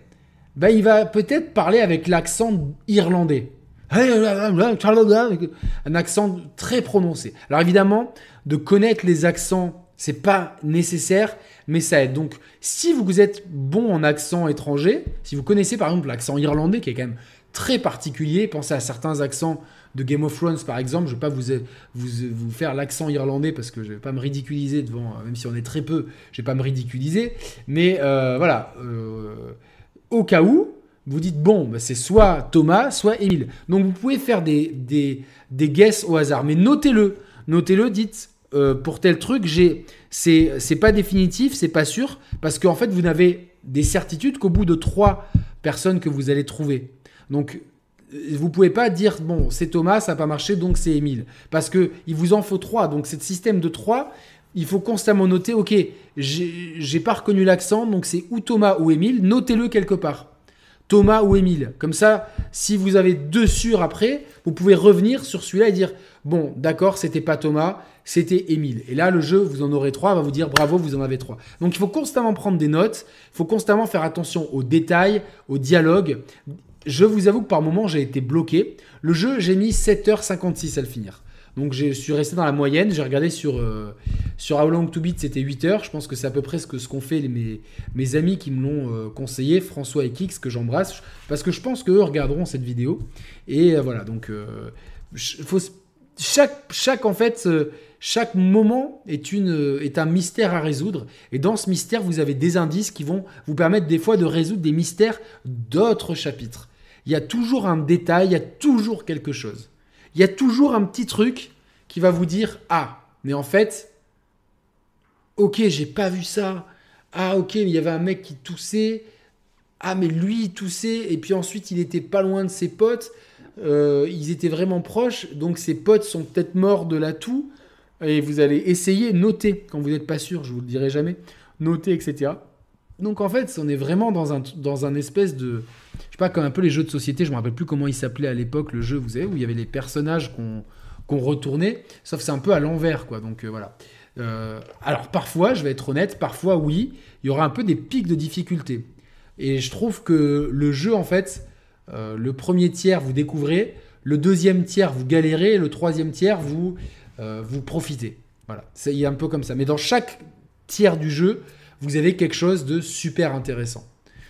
Speaker 1: bah, il va peut-être parler avec l'accent irlandais. Un accent très prononcé. Alors évidemment, de connaître les accents, c'est pas nécessaire, mais ça aide. Donc, si vous êtes bon en accent étranger, si vous connaissez par exemple l'accent irlandais, qui est quand même très particulier, pensez à certains accents de Game of Thrones, par exemple. Je ne vais pas vous, vous, vous faire l'accent irlandais parce que je ne vais pas me ridiculiser devant, même si on est très peu, je ne vais pas me ridiculiser. Mais euh, voilà, euh, au cas où, vous dites, bon, bah, c'est soit Thomas, soit Émile. Donc vous pouvez faire des, des, des guesses au hasard, mais notez-le. Notez-le, dites, euh, pour tel truc, j'ai, c'est, c'est pas définitif, c'est pas sûr, parce qu'en fait, vous n'avez des certitudes qu'au bout de trois personnes que vous allez trouver. Donc, vous pouvez pas dire bon c'est Thomas ça n'a pas marché donc c'est Émile. Parce que il vous en faut trois. Donc ce système de trois il faut constamment noter ok j'ai pas reconnu l'accent donc c'est ou Thomas ou Émile. Notez-le quelque part. Thomas ou Émile. Comme ça si vous avez deux sûrs après vous pouvez revenir sur celui-là et dire bon d'accord c'était pas Thomas c'était Émile. Et là le jeu vous en aurez trois va vous dire bravo vous en avez trois. Donc il faut constamment prendre des notes il faut constamment faire attention aux détails aux dialogues je vous avoue que par moment, j'ai été bloqué. Le jeu, j'ai mis 7h56 à le finir. Donc je suis resté dans la moyenne. J'ai regardé sur, euh, sur How Long to Beat, c'était 8 heures. Je pense que c'est à peu près ce qu'ont ce qu'on fait mes, mes amis qui me l'ont euh, conseillé, François et Kix, que j'embrasse. Parce que je pense qu'eux regarderont cette vidéo. Et euh, voilà, donc faut, chaque, chaque, en fait, chaque moment est, une, est un mystère à résoudre. Et dans ce mystère, vous avez des indices qui vont vous permettre des fois de résoudre des mystères d'autres chapitres il y a toujours un détail, il y a toujours quelque chose. Il y a toujours un petit truc qui va vous dire Ah, mais en fait, ok, j'ai pas vu ça. Ah, ok, il y avait un mec qui toussait. Ah, mais lui, il toussait. Et puis ensuite, il était pas loin de ses potes. Euh, ils étaient vraiment proches. Donc, ses potes sont peut-être morts de la toux. Et vous allez essayer, noter, quand vous n'êtes pas sûr, je vous le dirai jamais, noter, etc. Donc, en fait, on est vraiment dans un, espèce de, je sais pas, comme un peu les jeux de société, je me rappelle plus comment il s'appelait à l'époque, le jeu, vous savez, où il y avait les personnages qu'on retournait, sauf c'est un peu à l'envers, quoi. Donc euh, voilà. Euh, alors parfois, je vais être honnête, parfois oui, il y aura un peu des pics de difficulté. Et je trouve que le jeu, en fait, euh, le premier tiers, vous découvrez, le deuxième tiers, vous galérez, le troisième tiers, vous, vous profitez. Voilà, c'est un peu comme ça. Mais dans chaque tiers du jeu, vous avez quelque chose de super intéressant.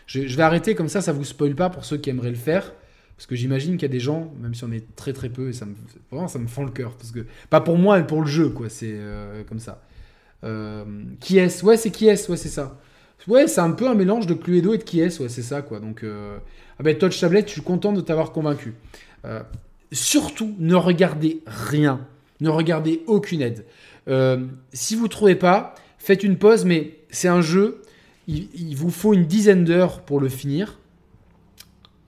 Speaker 1: Je, vais arrêter comme ça, ça vous spoil pas pour ceux qui aimeraient le faire. Parce que j'imagine qu'il y a des gens, même si on est très très peu, et ça me, vraiment ça me fend le cœur. Parce que, pas pour moi, mais pour le jeu, quoi. C'est euh, comme ça. Euh, qui est Ouais, c'est qui est Ouais, c'est ça. Ouais, c'est un peu un mélange de Cluedo et de qui est Ouais, c'est ça, quoi. Donc, euh... ah ben, Touch Tablet, je suis content de t'avoir convaincu. Euh, surtout, ne regardez rien. Ne regardez aucune aide. si vous trouvez pas, faites une pause, mais c'est un jeu il, vous faut une dizaine d'heures pour le finir.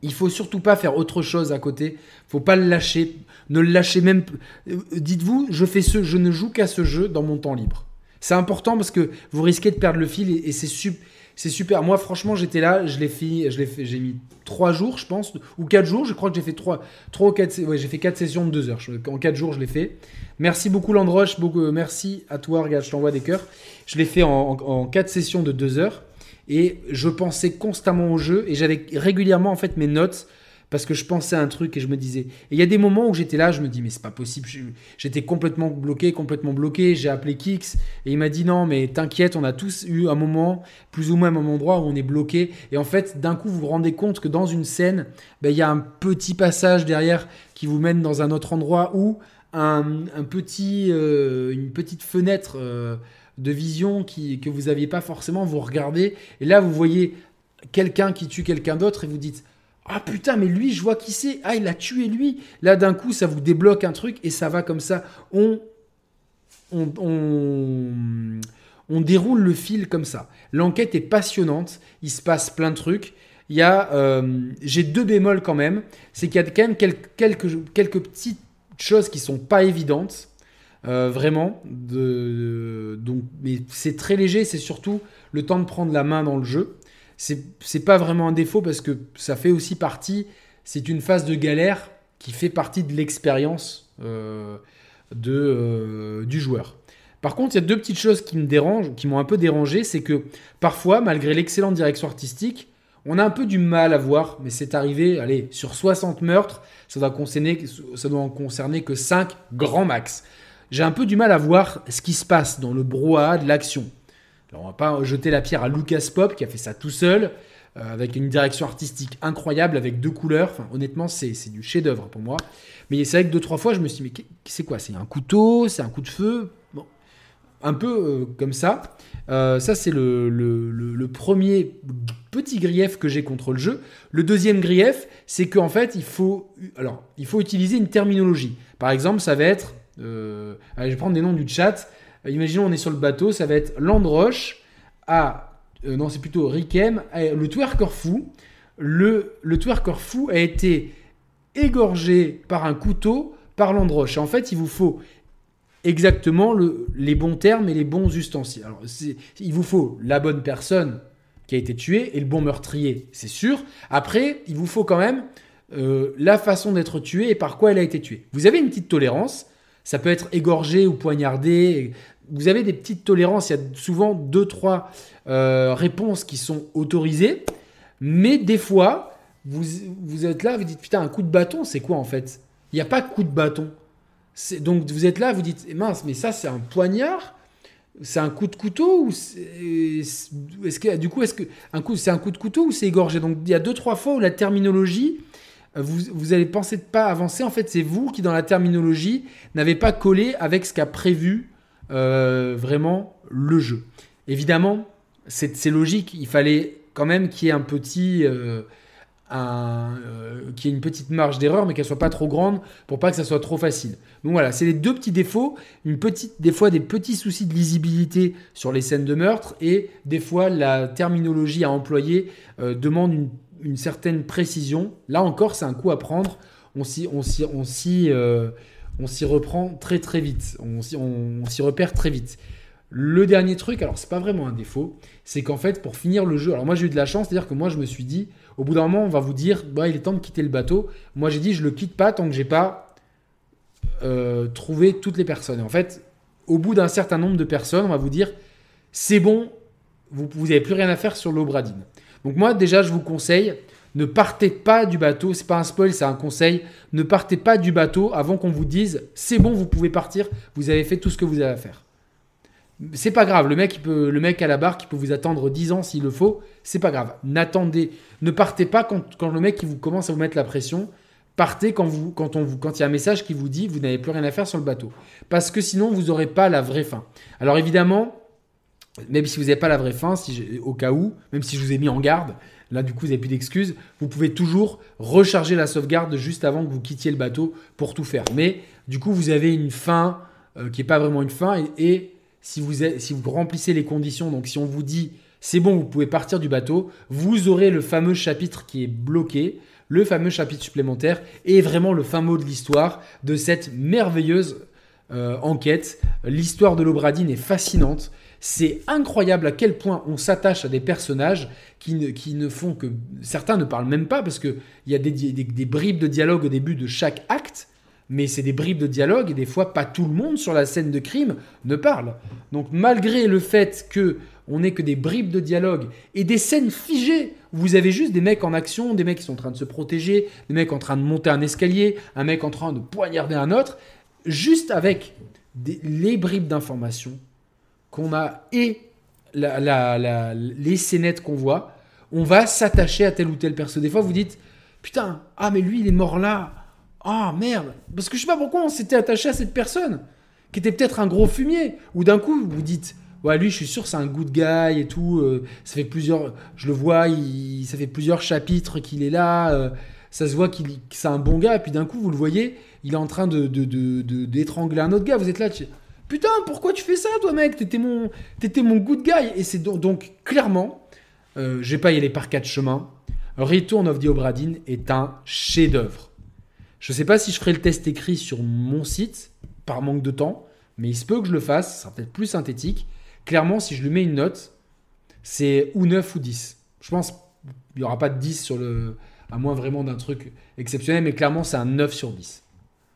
Speaker 1: Il faut surtout pas faire autre chose à côté. Faut pas le lâcher. Ne le lâchez même. Euh, dites-vous, je fais ce, je ne joue qu'à ce jeu dans mon temps libre. C'est important parce que vous risquez de perdre le fil et, c'est super. Super. Moi, franchement, j'étais là, je l'ai fait, je l'ai j'ai mis trois jours, je pense, ou quatre jours. Je crois que j'ai fait trois, trois ou quatre, ouais, j'ai fait quatre sessions de deux heures. En quatre jours, je l'ai fait. Merci beaucoup, Landroche. Beaucoup, merci à toi. Regarde, je t'envoie des cœurs. Je l'ai fait en, quatre sessions de deux heures. et je pensais constamment au jeu et j'avais régulièrement en fait mes notes parce que je pensais à un truc et je me disais. Et il y a des moments où j'étais là, je me dis mais c'est pas possible, j'étais complètement bloqué, complètement bloqué. J'ai appelé Kix et il m'a dit non mais t'inquiète, on a tous eu un moment, plus ou moins un endroit où on est bloqué. Et en fait, d'un coup, vous vous rendez compte que dans une scène, ben, il y a un petit passage derrière qui vous mène dans un autre endroit où un, petit, euh, une petite fenêtre. Euh, de vision qui, que vous n'aviez pas forcément, vous regardez, et là vous voyez quelqu'un qui tue quelqu'un d'autre et vous dites ah putain, mais lui, je vois qui c'est. Ah, il a tué lui. Là, d'un coup, ça vous débloque un truc et ça va comme ça. On, on, on, déroule le fil comme ça. L'enquête est passionnante. Il se passe plein de trucs. Il y a, euh, j'ai deux bémols quand même. C'est qu'il y a quand même quelques, quelques, quelques petites choses qui sont pas évidentes. Euh, vraiment. Donc, mais c'est très léger. C'est surtout le temps de prendre la main dans le jeu c'est pas vraiment un défaut parce que ça fait aussi partie, c'est une phase de galère qui fait partie de l'expérience euh, euh, du joueur. Par contre, il y a deux petites choses qui me dérangent, qui m'ont un peu dérangé, c'est que parfois, malgré l'excellente direction artistique, on a un peu du mal à voir, mais c'est arrivé, allez, sur 60 meurtres, ça doit concerner, ça doit en concerner que 5 grands max. J'ai un peu du mal à voir ce qui se passe dans le brouhaha de l'action. Alors on va pas jeter la pierre à Lucas Pop qui a fait ça tout seul, euh, avec une direction artistique incroyable, avec deux couleurs. Enfin, honnêtement, c'est du chef-d'œuvre pour moi. Mais c'est vrai que deux, trois fois, je me suis dit, mais c'est quoi? C'est un couteau? C'est un coup de feu? Bon, un peu euh, comme ça. Euh, ça, c'est le, le, premier petit grief que j'ai contre le jeu. Le deuxième grief, c'est qu'en fait, il faut, alors, il faut utiliser une terminologie. Par exemple, ça va être. Allez, je vais prendre des noms du chat. Imaginons, on est sur le bateau, ça va être Landroche. Euh, non, c'est plutôt Rikem, le twerker fou. Le, le twerker fou a été égorgé par un couteau par Landroche. En fait, il vous faut exactement le, les bons termes et les bons ustensiles. Il vous faut la bonne personne qui a été tuée et le bon meurtrier, c'est sûr. Après, il vous faut quand même euh, la façon d'être tué et par quoi elle a été tuée. Vous avez une petite tolérance. Ça peut être égorgé ou poignardé, vous avez des petites tolérances. Il y a souvent deux, trois euh, réponses qui sont autorisées. Mais des fois, vous, vous êtes là, vous dites putain, un coup de bâton, c'est quoi en fait? Il n'y a pas de coup de bâton. Donc vous êtes là, vous dites mince, mais ça c'est un poignard? C'est un coup de couteau ou est-ce que du coup est-ce que un coup c'est un coup de couteau ou c'est égorgé? Donc il y a deux trois fois où la terminologie vous, vous allez penser de pas avancer en fait c'est vous qui dans la terminologie n'avez pas collé avec ce qu'a prévu euh, vraiment le jeu. Évidemment, c'est logique, il fallait quand même qu'il y ait un petit... Euh, euh, ait une petite marge d'erreur, mais qu'elle soit pas trop grande pour pas que ça soit trop facile. Donc voilà, c'est les deux petits défauts. Des fois des petits soucis de lisibilité sur les scènes de meurtre et des fois la terminologie à employer demande une, une, certaine précision. Là encore, c'est un coup à prendre. On s'y, on s'y, on s'y, on s'y reprend très très vite, on s'y repère très vite. Le dernier truc, alors c'est pas vraiment un défaut, c'est qu'en fait pour finir le jeu, alors moi j'ai eu de la chance, c'est-à-dire que moi je me suis dit, au bout d'un moment on va vous dire, bah, il est temps de quitter le bateau. Moi j'ai dit je le quitte pas tant que j'ai pas euh, trouvé toutes les personnes. en fait, au bout d'un certain nombre de personnes, on va vous dire, c'est bon, vous n'avez plus rien à faire sur l'Obradine. Donc moi déjà je vous conseille ne partez pas du bateau, c'est pas un spoil, c'est un conseil. Ne partez pas du bateau avant qu'on vous dise c'est bon, vous pouvez partir, vous avez fait tout ce que vous avez à faire. C'est pas grave, le mec, peut, le mec à la barre qui peut vous attendre 10 ans s'il le faut, c'est pas grave. N'attendez, ne partez pas quand, le mec qui vous commence à vous mettre la pression. Partez quand, vous, quand, quand il y a un message qui vous dit vous n'avez plus rien à faire sur le bateau. Parce que sinon, vous n'aurez pas la vraie fin. Alors évidemment, même si vous n'avez pas la vraie fin, si au cas où, même si je vous ai mis en garde, Là, du coup, vous n'avez plus d'excuses. Vous pouvez toujours recharger la sauvegarde juste avant que vous quittiez le bateau pour tout faire. Mais du coup, vous avez une fin euh, qui n'est pas vraiment une fin. Et, si, vous remplissez les conditions, donc si on vous dit c'est bon, vous pouvez partir du bateau, vous aurez le fameux chapitre qui est bloqué, le fameux chapitre supplémentaire et vraiment le fin mot de l'histoire de cette merveilleuse euh, enquête. L'histoire de l'Obradine est fascinante. C'est incroyable à quel point on s'attache à des personnages qui ne, qui ne, font que... Certains ne parlent même pas parce qu'il y a des, des, bribes de dialogue au début de chaque acte. mais c'est des bribes de dialogue et des fois pas tout le monde sur la scène de crime ne parle. Donc malgré le fait que on n'est que des bribes de dialogue et des scènes figées, vous avez juste des mecs en action, des mecs qui sont en train de se protéger, des mecs en train de monter un escalier, un mec en train de poignarder un autre, juste avec les bribes d'informations qu'on a et les scénettes qu'on voit, on va s'attacher à tel ou tel perso. Des fois, vous dites, putain, ah mais lui, il est mort là. Ah merde. Parce que je sais pas pourquoi on s'était attaché à cette personne, qui était peut-être un gros fumier. Ou d'un coup, vous dites, ouais, lui, je suis sûr, c'est un good guy et tout. Euh, ça fait plusieurs, je le vois, ça fait plusieurs chapitres qu'il est là. Euh, ça se voit qu'il, que c'est un bon gars. Et puis d'un coup, vous le voyez, il est en train de, d'étrangler un autre gars. Vous êtes là, putain, pourquoi tu fais ça, toi, mec? T'étais mon, mon good guy. Et c'est donc, clairement, euh, je vais pas y aller par quatre chemins. Return of the Obra est un chef-d'œuvre. Je ne sais pas si je ferai le test écrit sur mon site, par manque de temps, mais il se peut que je le fasse, ça sera peut-être plus synthétique. Clairement, si je lui mets une note, c'est ou 9 ou 10. Je pense qu'il n'y aura pas de 10 sur le. à moins vraiment d'un truc exceptionnel, mais clairement, c'est un 9 sur 10.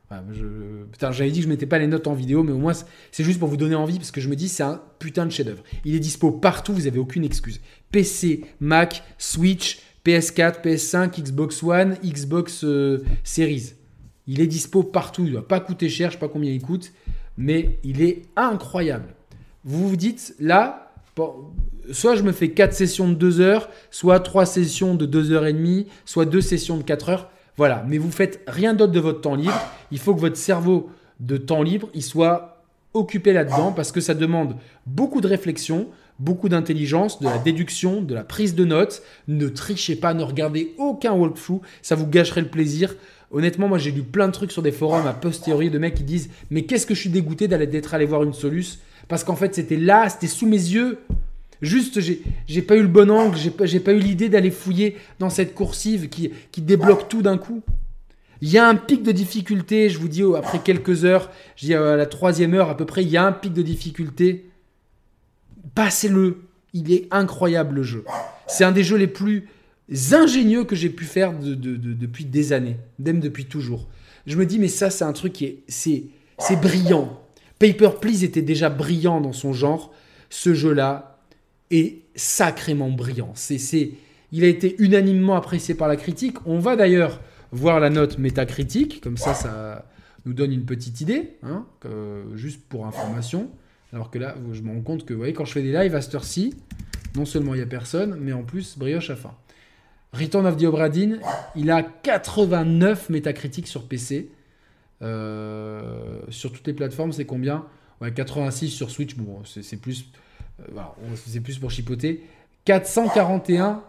Speaker 1: J'avais dit que je mettais pas les notes en vidéo, mais au moins, c'est juste pour vous donner envie, parce que je me dis, c'est un putain de chef-d'œuvre. Il est dispo partout, vous n'avez aucune excuse. PC, Mac, Switch, PS4, PS5, Xbox One, Xbox euh, Series. Il est dispo partout, il va pas coûter cher, je sais pas combien il coûte, mais il est incroyable. Vous vous dites, là, soit je me fais 4 sessions de 2 heures, soit 3 sessions de 2 heures et demie, soit 2 sessions de 4 heures. Voilà, mais vous faites rien d'autre de votre temps libre. Il faut que votre cerveau de temps libre, il soit occupé là-dedans parce que ça demande beaucoup de réflexion, beaucoup d'intelligence, de la déduction, de la prise de notes. Ne trichez pas, ne regardez aucun walkthrough, ça vous gâcherait le plaisir. Honnêtement, moi j'ai lu plein de trucs sur des forums à posteriori de mecs qui disent Mais qu'est-ce que je suis dégoûté d'être allé voir une soluce Parce qu'en fait c'était là, c'était sous mes yeux. Juste, j'ai pas eu le bon angle, j'ai pas, pas eu l'idée d'aller fouiller dans cette coursive qui, qui débloque tout d'un coup. Il y a un pic de difficulté, je vous dis, après quelques heures, je dis à la troisième heure à peu près, il y a un pic de difficulté passez-le. Il est incroyable le jeu. C'est un des jeux les plus ingénieux que j'ai pu faire depuis des années, même depuis toujours. Je me dis, mais ça, c'est un truc qui est, c'est, c'est brillant. Paper Please était déjà brillant dans son genre. Ce jeu-là est sacrément brillant. C'est, il a été unanimement apprécié par la critique. On va d'ailleurs voir la note métacritique, comme ça, ça nous donne une petite idée, hein, juste pour information. Alors que là, je me rends compte que, vous voyez, quand je fais des lives à cette heure-ci, non seulement il n'y a personne, mais en plus, brioche à fin. Return of the il a 89 métacritiques sur PC. Euh, sur toutes les plateformes, c'est combien? Ouais, 86 sur Switch, bon, c'est plus, euh, c'est plus pour chipoter. 441,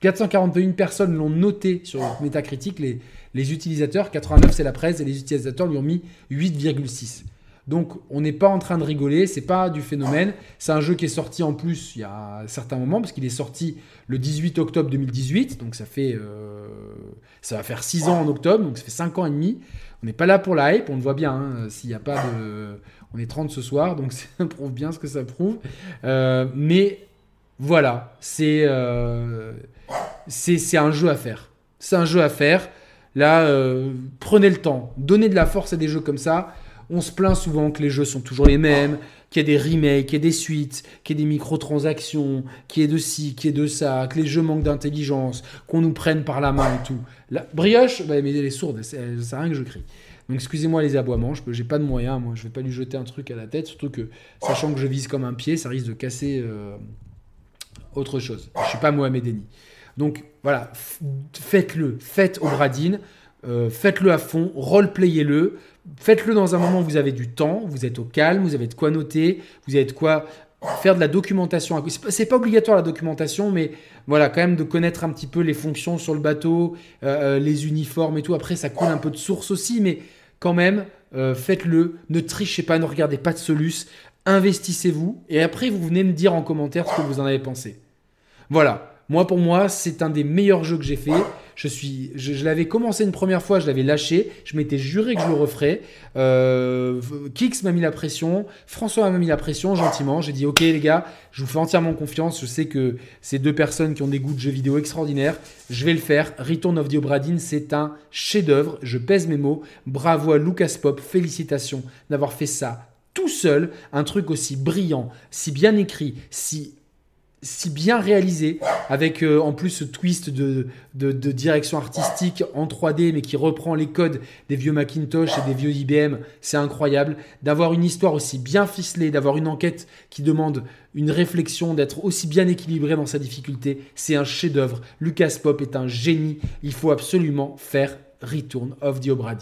Speaker 1: 441 personnes l'ont noté sur Metacritic, les, les utilisateurs. 89, c'est la presse, et les utilisateurs lui ont mis 8,6. Donc on n'est pas en train de rigoler, c'est pas du phénomène. C'est un jeu qui est sorti en plus il y a un certain moment, parce qu'il est sorti le 18 octobre 2018, donc ça fait euh, ça va faire 6 ans en octobre, donc ça fait 5 ans et demi. On n'est pas là pour la hype, on le voit bien, hein, s'il n'y a pas. On est 30 ce soir, donc ça prouve bien ce que ça prouve. Euh, mais voilà, euh, c'est un jeu à faire. C'est un jeu à faire. Là, prenez le temps, donnez de la force à des jeux comme ça. On se plaint souvent que les jeux sont toujours les mêmes, qu'il y a des remakes, qu'il y a des suites, qu'il y a des microtransactions, qu'il y ait de ci, qu'il y ait de ça, que les jeux manquent d'intelligence, qu'on nous prenne par la main et tout. La brioche, bah, mais elle est sourde, à rien que je crie. Donc excusez-moi les aboiements, je n'ai pas de moyens, moi je vais pas lui jeter un truc à la tête, surtout que sachant que je vise comme un pied, ça risque de casser euh, autre chose. Je suis pas Mohamed Eni. Donc voilà, faites-le, faites au Bradine, euh, faites-le à fond, roleplayez-le, faites-le dans un moment où vous avez du temps, vous êtes au calme, vous avez de quoi noter, vous avez de quoi faire de la documentation. C'est pas obligatoire la documentation, mais voilà, quand même de connaître un petit peu les fonctions sur le bateau, euh, euh, les uniformes et tout. Après, ça coule un peu de source aussi, mais quand même, faites-le. Ne trichez pas, ne regardez pas de solus. Investissez-vous et après, vous venez me dire en commentaire ce que vous en avez pensé. Voilà. Moi, pour moi, c'est un des meilleurs jeux que j'ai fait. Je, suis, je, l'avais commencé une première fois, je l'avais lâché. Je m'étais juré que je le referais. Euh, Kix m'a mis la pression. François m'a mis la pression gentiment. J'ai dit Ok, les gars, je vous fais entièrement confiance. Je sais que c'est deux personnes qui ont des goûts de jeux vidéo extraordinaires. Je vais le faire. Return of the Obradin, c'est un chef-d'œuvre. Je pèse mes mots. Bravo à Lucas Pop. Félicitations d'avoir fait ça tout seul. Un truc aussi brillant, si bien écrit, si si bien réalisé, avec euh, en plus ce twist de, de, direction artistique en 3D, mais qui reprend les codes des vieux Macintosh et des vieux IBM, c'est incroyable. D'avoir une histoire aussi bien ficelée, d'avoir une enquête qui demande une réflexion, d'être aussi bien équilibré dans sa difficulté, c'est un chef-d'œuvre. Lucas Pop est un génie. Il faut absolument faire Return of the Obra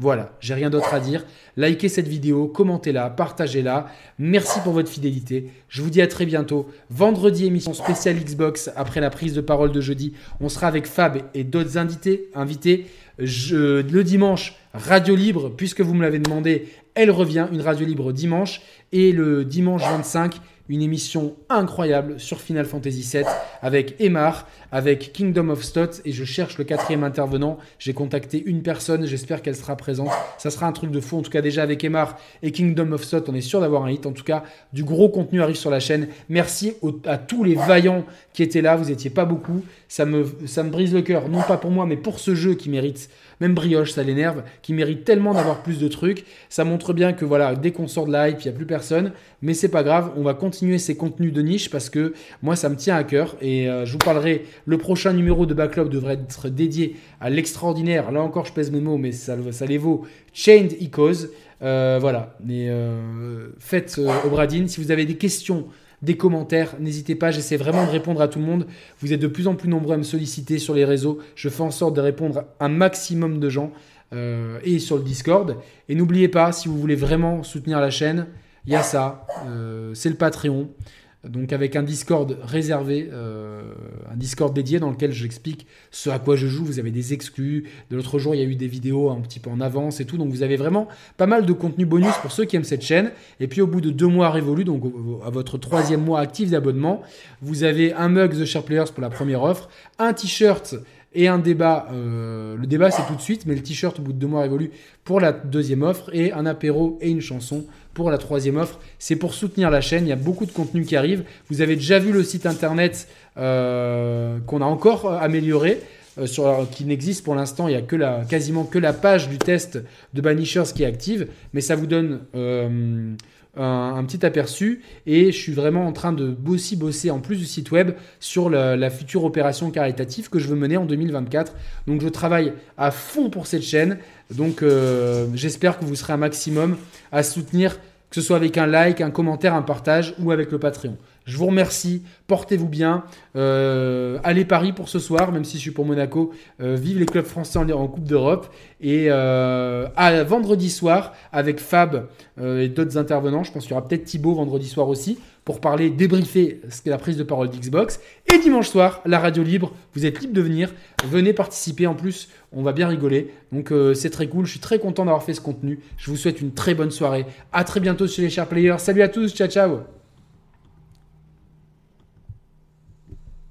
Speaker 1: voilà, j'ai rien d'autre à dire. Likez cette vidéo, commentez-la, partagez-la. Merci pour votre fidélité. Je vous dis à très bientôt. Vendredi, émission spéciale Xbox après la prise de parole de jeudi. On sera avec Fab et d'autres invités. invités. le dimanche, radio libre, puisque vous me l'avez demandé, elle revient, une radio libre dimanche. Et le dimanche 25, une émission incroyable sur Final Fantasy VII avec Emar, avec Kingdom of Stot et je cherche le quatrième intervenant. J'ai contacté une personne, j'espère qu'elle sera présente. Ça sera un truc de fou. En tout cas, déjà avec Emar et Kingdom of Stot, on est sûr d'avoir un hit. En tout cas, du gros contenu arrive sur la chaîne. Merci à tous les vaillants qui étaient là. Vous n'étiez pas beaucoup. Ça me, ça me brise le cœur, non pas pour moi, mais pour ce jeu qui mérite même Brioche, ça l'énerve, qui mérite tellement d'avoir plus de trucs. Ça montre bien que voilà, dès qu'on sort de la hype, il n'y a plus personne. Mais c'est pas grave, on va continuer ces contenus de niche parce que moi, ça me tient à cœur. Et euh, je vous parlerai, le prochain numéro de Backlog devrait être dédié à l'extraordinaire. Là encore, je pèse mes mots, mais ça, ça les vaut. Chained Ecos. Euh, voilà, mais euh, faites Obradine. Si vous avez des questions, des commentaires. N'hésitez pas, j'essaie vraiment de répondre à tout le monde. Vous êtes de plus en plus nombreux à me solliciter sur les réseaux. Je fais en sorte de répondre à un maximum de gens euh, et sur le Discord. Et n'oubliez pas, si vous voulez vraiment soutenir la chaîne, il y a ça. Euh, c'est le Patreon donc avec un Discord réservé, euh, un Discord dédié dans lequel j'explique ce à quoi je joue. Vous avez des exclus. De l'autre jour, il y a eu des vidéos un petit peu en avance et tout. Donc vous avez vraiment pas mal de contenu bonus pour ceux qui aiment cette chaîne. Et puis au bout de deux mois révolus, donc à votre troisième mois actif d'abonnement, vous avez un mug The Share Players pour la première offre, un t-shirt et un débat. Euh, le débat, c'est tout de suite, mais le t-shirt au bout de deux mois révolus pour la deuxième offre et un apéro et une chanson pour la troisième offre. C'est pour soutenir la chaîne. Il y a beaucoup de contenu qui arrive. Vous avez déjà vu le site internet euh, qu'on a encore euh, amélioré. sur, qui n'existe pour l'instant, il n'y a que quasiment que la page du test de Banishers qui est active, mais ça vous donne un, petit aperçu et je suis vraiment en train de aussi bosser en plus du site web sur la, future opération caritative que je veux mener en 2024. Donc je travaille à fond pour cette chaîne. Donc euh, j'espère que vous serez un maximum à soutenir, que ce soit avec un like, un commentaire, un partage ou avec le Patreon. Je vous remercie, portez-vous bien. Euh, allez Paris pour ce soir, même si je suis pour Monaco. Euh, vive les clubs français en, Coupe d'Europe. Et euh, à vendredi soir, avec Fab et d'autres intervenants, je pense qu'il y aura peut-être Thibaut vendredi soir aussi, pour parler, débriefer ce qu'est la prise de parole d'Xbox. Et dimanche soir, la radio libre, vous êtes libre de venir. Venez participer en plus, on va bien rigoler. Donc c'est très cool, je suis très content d'avoir fait ce contenu. Je vous souhaite une très bonne soirée. À très bientôt chez les chers players. Salut à tous, ciao ciao